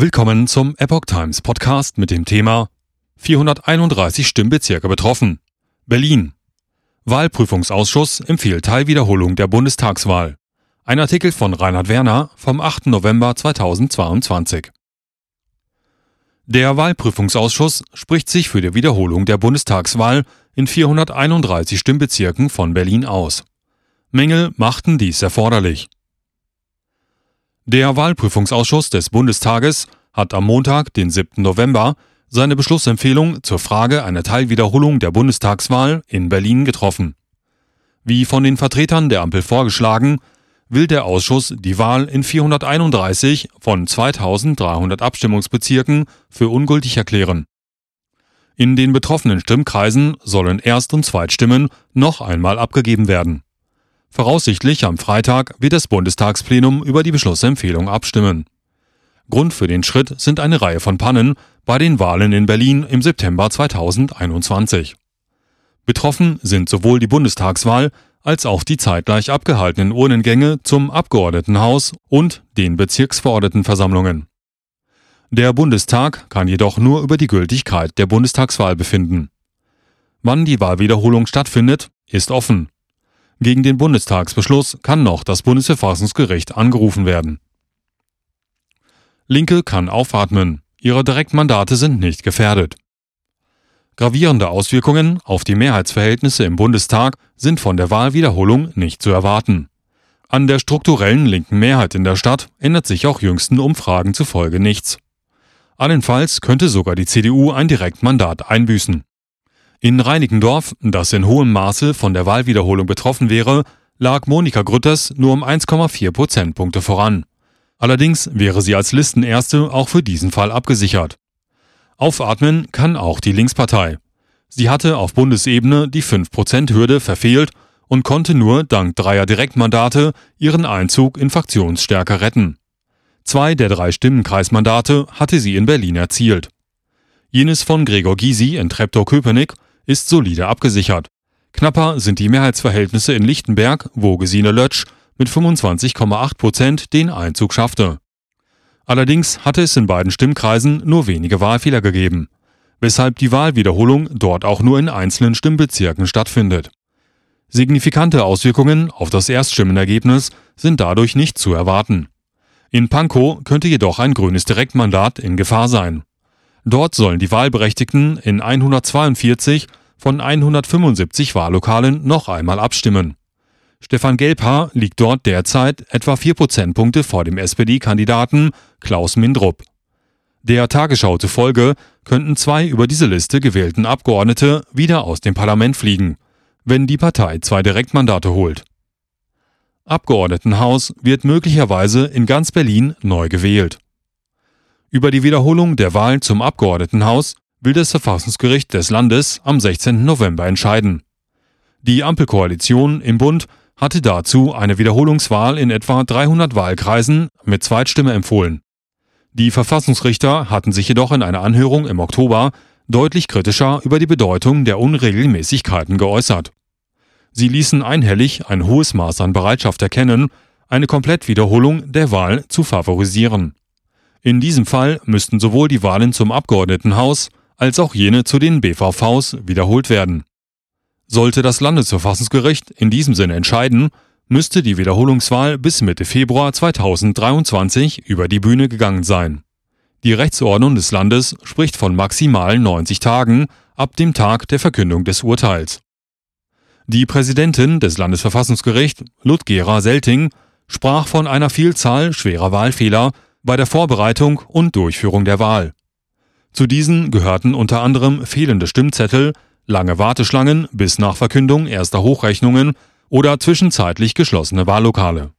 Willkommen zum Epoch Times Podcast mit dem Thema 431 Stimmbezirke betroffen. Berlin. Wahlprüfungsausschuss empfiehlt Teilwiederholung der Bundestagswahl. Ein Artikel von Reinhard Werner vom 8. November 2022. Der Wahlprüfungsausschuss spricht sich für die Wiederholung der Bundestagswahl in 431 Stimmbezirken von Berlin aus. Mängel machten dies erforderlich. Der Wahlprüfungsausschuss des Bundestages hat am Montag, den 7. November, seine Beschlussempfehlung zur Frage einer Teilwiederholung der Bundestagswahl in Berlin getroffen. Wie von den Vertretern der Ampel vorgeschlagen, will der Ausschuss die Wahl in 431 von 2300 Abstimmungsbezirken für ungültig erklären. In den betroffenen Stimmkreisen sollen Erst- und Zweitstimmen noch einmal abgegeben werden. Voraussichtlich am Freitag wird das Bundestagsplenum über die Beschlussempfehlung abstimmen. Grund für den Schritt sind eine Reihe von Pannen bei den Wahlen in Berlin im September 2021. Betroffen sind sowohl die Bundestagswahl als auch die zeitgleich abgehaltenen Urnengänge zum Abgeordnetenhaus und den Bezirksverordnetenversammlungen. Der Bundestag kann jedoch nur über die Gültigkeit der Bundestagswahl befinden. Wann die Wahlwiederholung stattfindet, ist offen. Gegen den Bundestagsbeschluss kann noch das Bundesverfassungsgericht angerufen werden. Linke kann aufatmen. Ihre Direktmandate sind nicht gefährdet. Gravierende Auswirkungen auf die Mehrheitsverhältnisse im Bundestag sind von der Wahlwiederholung nicht zu erwarten. An der strukturellen linken Mehrheit in der Stadt ändert sich auch jüngsten Umfragen zufolge nichts. Allenfalls könnte sogar die CDU ein Direktmandat einbüßen. In Reinickendorf, das in hohem Maße von der Wahlwiederholung betroffen wäre, lag Monika Grütters nur um 1,4 Prozentpunkte voran. Allerdings wäre sie als Listenerste auch für diesen Fall abgesichert. Aufatmen kann auch die Linkspartei. Sie hatte auf Bundesebene die 5%-Hürde verfehlt und konnte nur dank dreier Direktmandate ihren Einzug in Fraktionsstärke retten. Zwei der drei Stimmenkreismandate hatte sie in Berlin erzielt. Jenes von Gregor Gysi in Treptow-Köpenick ist solide abgesichert. Knapper sind die Mehrheitsverhältnisse in Lichtenberg, wo Gesine Lötsch mit 25,8 Prozent den Einzug schaffte. Allerdings hatte es in beiden Stimmkreisen nur wenige Wahlfehler gegeben, weshalb die Wahlwiederholung dort auch nur in einzelnen Stimmbezirken stattfindet. Signifikante Auswirkungen auf das Erststimmenergebnis sind dadurch nicht zu erwarten. In Pankow könnte jedoch ein grünes Direktmandat in Gefahr sein. Dort sollen die Wahlberechtigten in 142 von 175 Wahllokalen noch einmal abstimmen. Stefan Gelbhaar liegt dort derzeit etwa vier Prozentpunkte vor dem SPD-Kandidaten Klaus Mindrup. Der Tagesschau zufolge könnten zwei über diese Liste gewählten Abgeordnete wieder aus dem Parlament fliegen, wenn die Partei zwei Direktmandate holt. Abgeordnetenhaus wird möglicherweise in ganz Berlin neu gewählt. Über die Wiederholung der Wahl zum Abgeordnetenhaus will das Verfassungsgericht des Landes am 16. November entscheiden. Die Ampelkoalition im Bund hatte dazu eine Wiederholungswahl in etwa 300 Wahlkreisen mit Zweitstimme empfohlen. Die Verfassungsrichter hatten sich jedoch in einer Anhörung im Oktober deutlich kritischer über die Bedeutung der Unregelmäßigkeiten geäußert. Sie ließen einhellig ein hohes Maß an Bereitschaft erkennen, eine Komplettwiederholung der Wahl zu favorisieren. In diesem Fall müssten sowohl die Wahlen zum Abgeordnetenhaus als auch jene zu den BVVs wiederholt werden. Sollte das Landesverfassungsgericht in diesem Sinne entscheiden, müsste die Wiederholungswahl bis Mitte Februar 2023 über die Bühne gegangen sein. Die Rechtsordnung des Landes spricht von maximal 90 Tagen ab dem Tag der Verkündung des Urteils. Die Präsidentin des Landesverfassungsgerichts, Ludgera Selting, sprach von einer Vielzahl schwerer Wahlfehler bei der Vorbereitung und Durchführung der Wahl. Zu diesen gehörten unter anderem fehlende Stimmzettel, lange Warteschlangen bis nach Verkündung erster Hochrechnungen oder zwischenzeitlich geschlossene Wahllokale